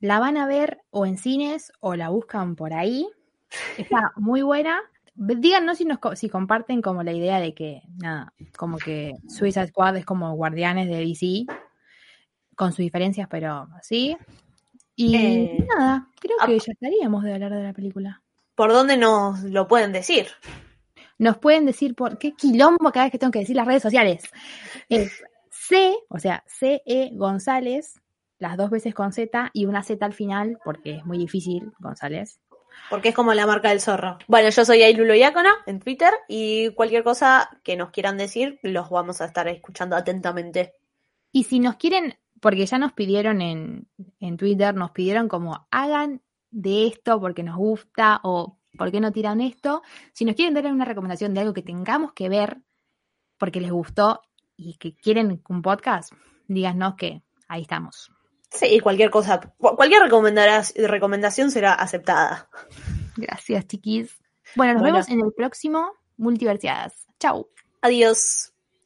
La van a ver o en cines o la buscan por ahí. Está muy buena. Díganos si, nos, si comparten como la idea de que, nada, como que Suicide Squad es como Guardianes de DC, con sus diferencias, pero así. Y Eh, nada, creo que ya estaríamos de hablar de la película. ¿Por dónde nos lo pueden decir? Nos pueden decir por qué quilombo cada vez que tengo que decir las redes sociales. Es C, o sea, CE González, las dos veces con Z y una Z al final, porque es muy difícil, González. Porque es como la marca del zorro. Bueno, yo soy Ailulo Iacona en Twitter y cualquier cosa que nos quieran decir, los vamos a estar escuchando atentamente. Y si nos quieren, porque ya nos pidieron en, en Twitter, nos pidieron como hagan de esto porque nos gusta o por qué no tiran esto. Si nos quieren dar una recomendación de algo que tengamos que ver porque les gustó y que quieren un podcast, díganos que ahí estamos. Sí, cualquier cosa, cu- cualquier recomendación será aceptada. Gracias, chiquis. Bueno, nos Bueno. vemos en el próximo Multiversiadas. Chau. Adiós.